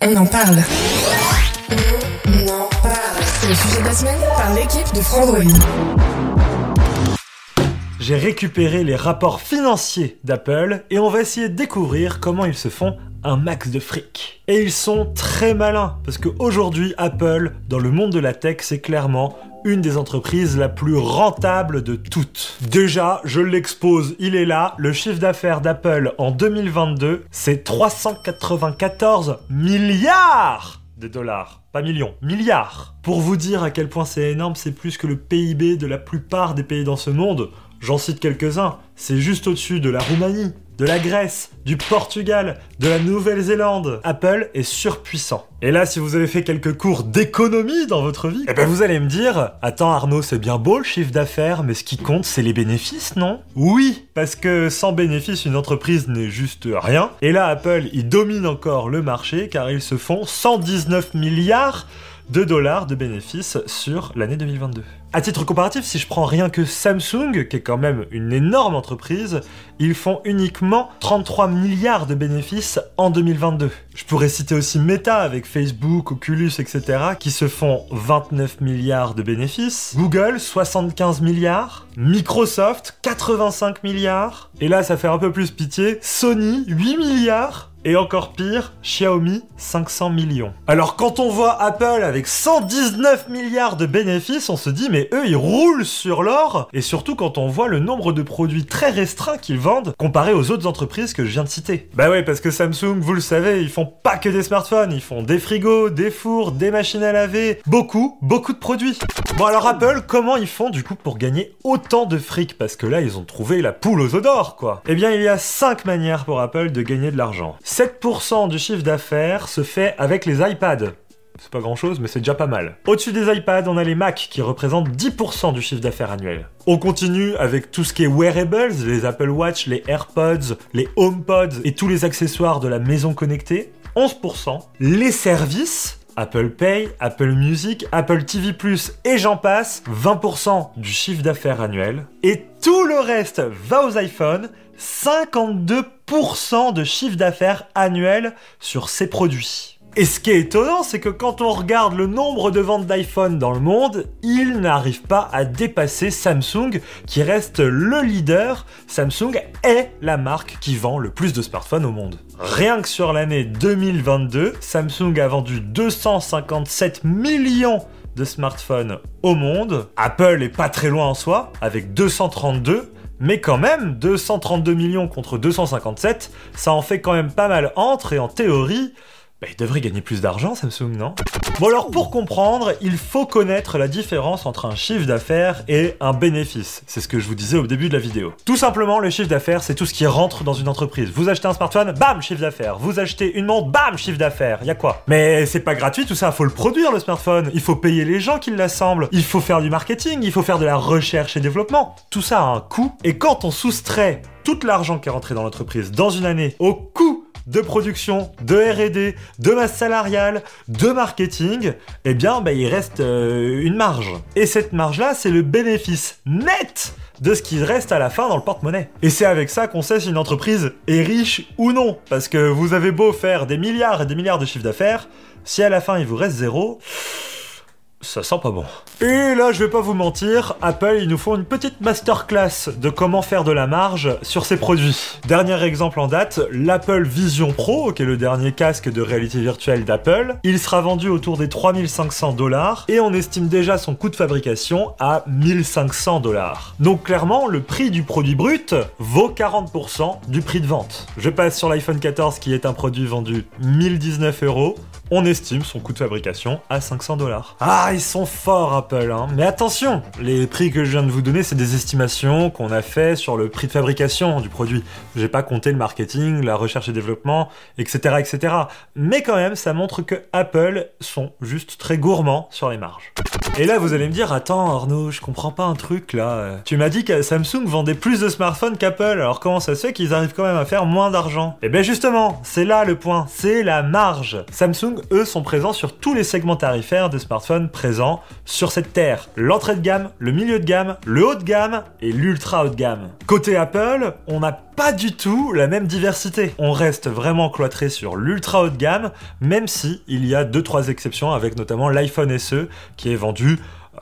On en parle. On en parle. C'est le sujet de la semaine par l'équipe de Frandroid. J'ai récupéré les rapports financiers d'Apple et on va essayer de découvrir comment ils se font un max de fric. Et ils sont très malins parce qu'aujourd'hui Apple, dans le monde de la tech, c'est clairement une des entreprises la plus rentable de toutes. Déjà, je l'expose, il est là, le chiffre d'affaires d'Apple en 2022, c'est 394 milliards de dollars. Pas millions, milliards. Pour vous dire à quel point c'est énorme, c'est plus que le PIB de la plupart des pays dans ce monde. J'en cite quelques-uns. C'est juste au-dessus de la Roumanie, de la Grèce, du Portugal, de la Nouvelle-Zélande. Apple est surpuissant. Et là, si vous avez fait quelques cours d'économie dans votre vie, eh ben vous allez me dire Attends Arnaud, c'est bien beau le chiffre d'affaires, mais ce qui compte, c'est les bénéfices, non? Oui, parce que sans bénéfices, une entreprise n'est juste rien. Et là, Apple, il domine encore le marché car ils se font 119 milliards de dollars de bénéfices sur l'année 2022. À titre comparatif, si je prends rien que Samsung, qui est quand même une énorme entreprise, ils font uniquement 33 milliards de bénéfices en 2022. Je pourrais citer aussi Meta avec Facebook, Oculus, etc., qui se font 29 milliards de bénéfices, Google 75 milliards, Microsoft 85 milliards, et là ça fait un peu plus pitié, Sony 8 milliards, et encore pire, Xiaomi, 500 millions. Alors quand on voit Apple avec 119 milliards de bénéfices, on se dit mais eux ils roulent sur l'or, et surtout quand on voit le nombre de produits très restreints qu'ils vendent comparé aux autres entreprises que je viens de citer. Bah ouais, parce que Samsung, vous le savez, ils font pas que des smartphones, ils font des frigos, des fours, des machines à laver, beaucoup, beaucoup de produits. Bon alors Apple, comment ils font du coup pour gagner autant de fric? Parce que là ils ont trouvé la poule aux d'or quoi. Eh bien il y a 5 manières pour Apple de gagner de l'argent. 7% du chiffre d'affaires se fait avec les iPads. C'est pas grand chose, mais c'est déjà pas mal. Au-dessus des iPads, on a les Mac qui représentent 10% du chiffre d'affaires annuel. On continue avec tout ce qui est wearables, les Apple Watch, les AirPods, les HomePods et tous les accessoires de la maison connectée. 11%. Les services, Apple Pay, Apple Music, Apple TV ⁇ et j'en passe, 20% du chiffre d'affaires annuel. Et tout le reste va aux iPhones, 52% de chiffre d'affaires annuel sur ces produits. Et ce qui est étonnant, c'est que quand on regarde le nombre de ventes d'iPhone dans le monde, il n'arrive pas à dépasser Samsung, qui reste le leader. Samsung est la marque qui vend le plus de smartphones au monde. Rien que sur l'année 2022, Samsung a vendu 257 millions de smartphones au monde. Apple est pas très loin en soi, avec 232. Mais quand même, 232 millions contre 257, ça en fait quand même pas mal entre, et en théorie, bah, il devrait gagner plus d'argent, Samsung, non? Bon alors pour comprendre, il faut connaître la différence entre un chiffre d'affaires et un bénéfice. C'est ce que je vous disais au début de la vidéo. Tout simplement, le chiffre d'affaires, c'est tout ce qui rentre dans une entreprise. Vous achetez un smartphone, bam, chiffre d'affaires. Vous achetez une montre, bam, chiffre d'affaires. Y a quoi? Mais c'est pas gratuit tout ça, faut le produire le smartphone. Il faut payer les gens qui l'assemblent. Il faut faire du marketing, il faut faire de la recherche et développement. Tout ça a un coût. Et quand on soustrait tout l'argent qui est rentré dans l'entreprise dans une année au coût de production, de R&D, de masse salariale, de marketing, eh bien, bah, il reste euh, une marge. Et cette marge-là, c'est le bénéfice net de ce qui reste à la fin dans le porte-monnaie. Et c'est avec ça qu'on sait si une entreprise est riche ou non. Parce que vous avez beau faire des milliards et des milliards de chiffre d'affaires, si à la fin il vous reste zéro ça sent pas bon. Et là, je vais pas vous mentir, Apple, ils nous font une petite masterclass de comment faire de la marge sur ces produits. Dernier exemple en date, l'Apple Vision Pro, qui est le dernier casque de réalité virtuelle d'Apple. Il sera vendu autour des 3500 dollars et on estime déjà son coût de fabrication à 1500 dollars. Donc clairement, le prix du produit brut vaut 40% du prix de vente. Je passe sur l'iPhone 14 qui est un produit vendu 1019 euros. On estime son coût de fabrication à 500 dollars. Ah, ils sont forts Apple, hein. Mais attention, les prix que je viens de vous donner, c'est des estimations qu'on a fait sur le prix de fabrication du produit. J'ai pas compté le marketing, la recherche et développement, etc., etc. Mais quand même, ça montre que Apple sont juste très gourmands sur les marges. Et là, vous allez me dire, attends Arnaud, je comprends pas un truc là. Tu m'as dit que Samsung vendait plus de smartphones qu'Apple, alors comment ça se fait qu'ils arrivent quand même à faire moins d'argent? Eh bien justement, c'est là le point, c'est la marge. Samsung, eux, sont présents sur tous les segments tarifaires de smartphones présents sur cette terre. L'entrée de gamme, le milieu de gamme, le haut de gamme et l'ultra haut de gamme. Côté Apple, on n'a pas du tout la même diversité. On reste vraiment cloîtré sur l'ultra haut de gamme, même si il y a 2-3 exceptions avec notamment l'iPhone SE qui est vendu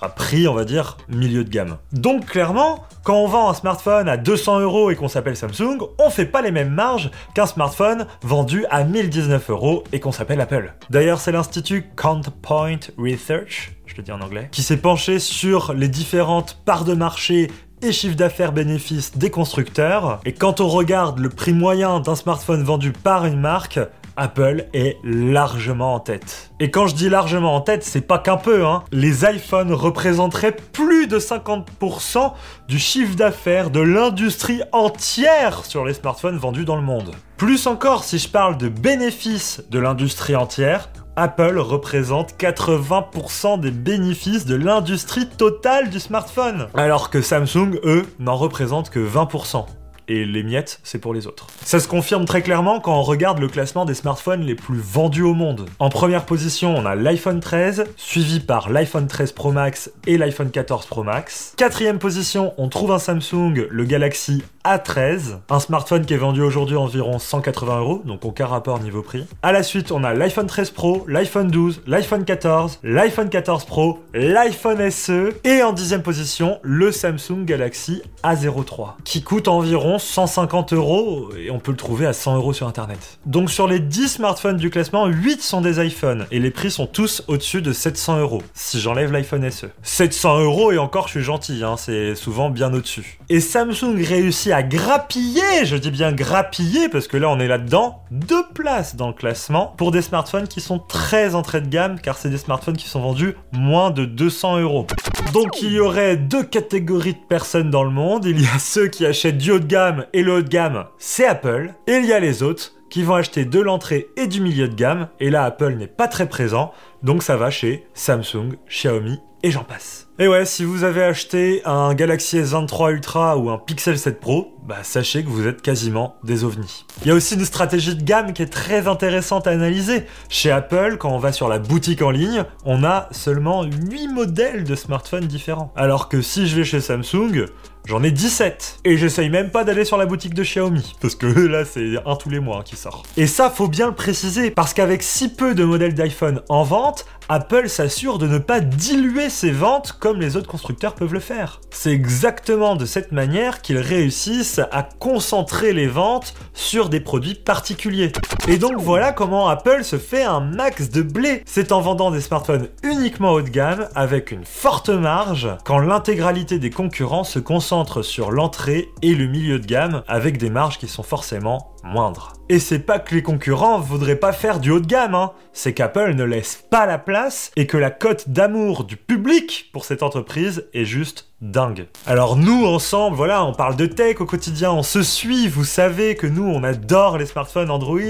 à prix, on va dire, milieu de gamme. Donc clairement, quand on vend un smartphone à 200 euros et qu'on s'appelle Samsung, on fait pas les mêmes marges qu'un smartphone vendu à 1019 euros et qu'on s'appelle Apple. D'ailleurs, c'est l'institut Counterpoint Research, je le dis en anglais, qui s'est penché sur les différentes parts de marché et chiffre d'affaires bénéfices des constructeurs. Et quand on regarde le prix moyen d'un smartphone vendu par une marque, Apple est largement en tête. Et quand je dis largement en tête, c'est pas qu'un peu, hein. Les iPhones représenteraient plus de 50% du chiffre d'affaires de l'industrie entière sur les smartphones vendus dans le monde. Plus encore, si je parle de bénéfices de l'industrie entière, Apple représente 80% des bénéfices de l'industrie totale du smartphone, alors que Samsung, eux, n'en représentent que 20% et les miettes, c'est pour les autres. Ça se confirme très clairement quand on regarde le classement des smartphones les plus vendus au monde. En première position, on a l'iPhone 13, suivi par l'iPhone 13 Pro Max et l'iPhone 14 Pro Max. Quatrième position, on trouve un Samsung, le Galaxy A13, un smartphone qui est vendu aujourd'hui environ 180 euros, donc aucun rapport niveau prix. À la suite, on a l'iPhone 13 Pro, l'iPhone 12, l'iPhone 14, l'iPhone 14 Pro, l'iPhone SE, et en dixième position, le Samsung Galaxy A03, qui coûte environ 150 euros et on peut le trouver à 100 euros sur internet. Donc sur les 10 smartphones du classement, 8 sont des iPhones et les prix sont tous au-dessus de 700 euros si j'enlève l'iPhone SE. 700 euros et encore je suis gentil, hein, c'est souvent bien au-dessus. Et Samsung réussit à grappiller, je dis bien grappiller parce que là on est là-dedans, deux places dans le classement pour des smartphones qui sont très entrée de gamme car c'est des smartphones qui sont vendus moins de 200 euros. Donc il y aurait deux catégories de personnes dans le monde. Il y a ceux qui achètent du haut de gamme et le haut de gamme, c'est Apple. Et il y a les autres qui vont acheter de l'entrée et du milieu de gamme. Et là, Apple n'est pas très présent. Donc ça va chez Samsung, Xiaomi et j'en passe. Et ouais, si vous avez acheté un Galaxy S23 Ultra ou un Pixel 7 Pro, bah sachez que vous êtes quasiment des ovnis. Il y a aussi une stratégie de gamme qui est très intéressante à analyser. Chez Apple, quand on va sur la boutique en ligne, on a seulement 8 modèles de smartphones différents. Alors que si je vais chez Samsung, J'en ai 17. Et j'essaye même pas d'aller sur la boutique de Xiaomi. Parce que là, c'est un tous les mois qui sort. Et ça, faut bien le préciser. Parce qu'avec si peu de modèles d'iPhone en vente, Apple s'assure de ne pas diluer ses ventes comme les autres constructeurs peuvent le faire. C'est exactement de cette manière qu'ils réussissent à concentrer les ventes sur des produits particuliers. Et donc voilà comment Apple se fait un max de blé. C'est en vendant des smartphones uniquement haut de gamme avec une forte marge quand l'intégralité des concurrents se concentre sur l'entrée et le milieu de gamme avec des marges qui sont forcément moindres. Et c'est pas que les concurrents voudraient pas faire du haut de gamme, hein. c'est qu'Apple ne laisse pas la place et que la cote d'amour du public pour cette entreprise est juste dingue. Alors nous ensemble, voilà, on parle de tech au quotidien, on se suit, vous savez que nous on adore les smartphones Android,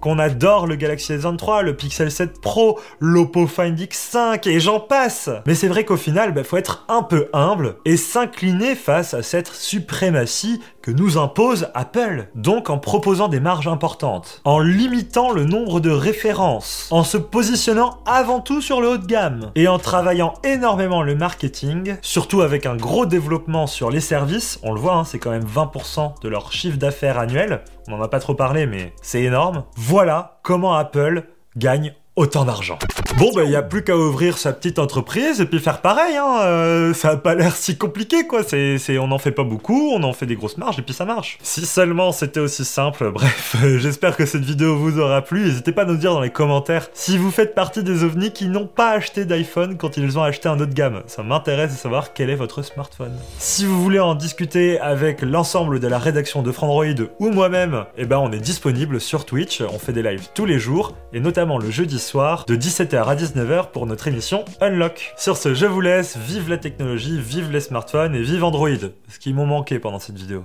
qu'on adore le Galaxy S23, le Pixel 7 Pro, l'Oppo Find X5 et j'en passe. Mais c'est vrai qu'au final, bah, faut être un peu humble et s'incliner face à cette suprématie que nous impose Apple. Donc en proposant des marges importantes, en limitant le nombre de références, en se positionnant avant tout sur le haut de gamme et en travaillant énormément le marketing, surtout avec un gros développement sur les services, on le voit, hein, c'est quand même 20% de leur chiffre d'affaires annuel, on n'en a pas trop parlé mais c'est énorme. Voilà comment Apple gagne autant d'argent. Bon, bah, il n'y a plus qu'à ouvrir sa petite entreprise et puis faire pareil, hein. Euh, ça a pas l'air si compliqué, quoi. C'est, on n'en fait pas beaucoup, on en fait des grosses marges et puis ça marche. Si seulement c'était aussi simple. Bref, j'espère que cette vidéo vous aura plu. N'hésitez pas à nous dire dans les commentaires si vous faites partie des ovnis qui n'ont pas acheté d'iPhone quand ils ont acheté un autre gamme. Ça m'intéresse de savoir quel est votre smartphone. Si vous voulez en discuter avec l'ensemble de la rédaction de Frandroid ou moi-même, eh ben, on est disponible sur Twitch. On fait des lives tous les jours et notamment le jeudi de 17h à 19h pour notre émission Unlock. Sur ce, je vous laisse, vive la technologie, vive les smartphones et vive Android, ce qui m'ont manqué pendant cette vidéo.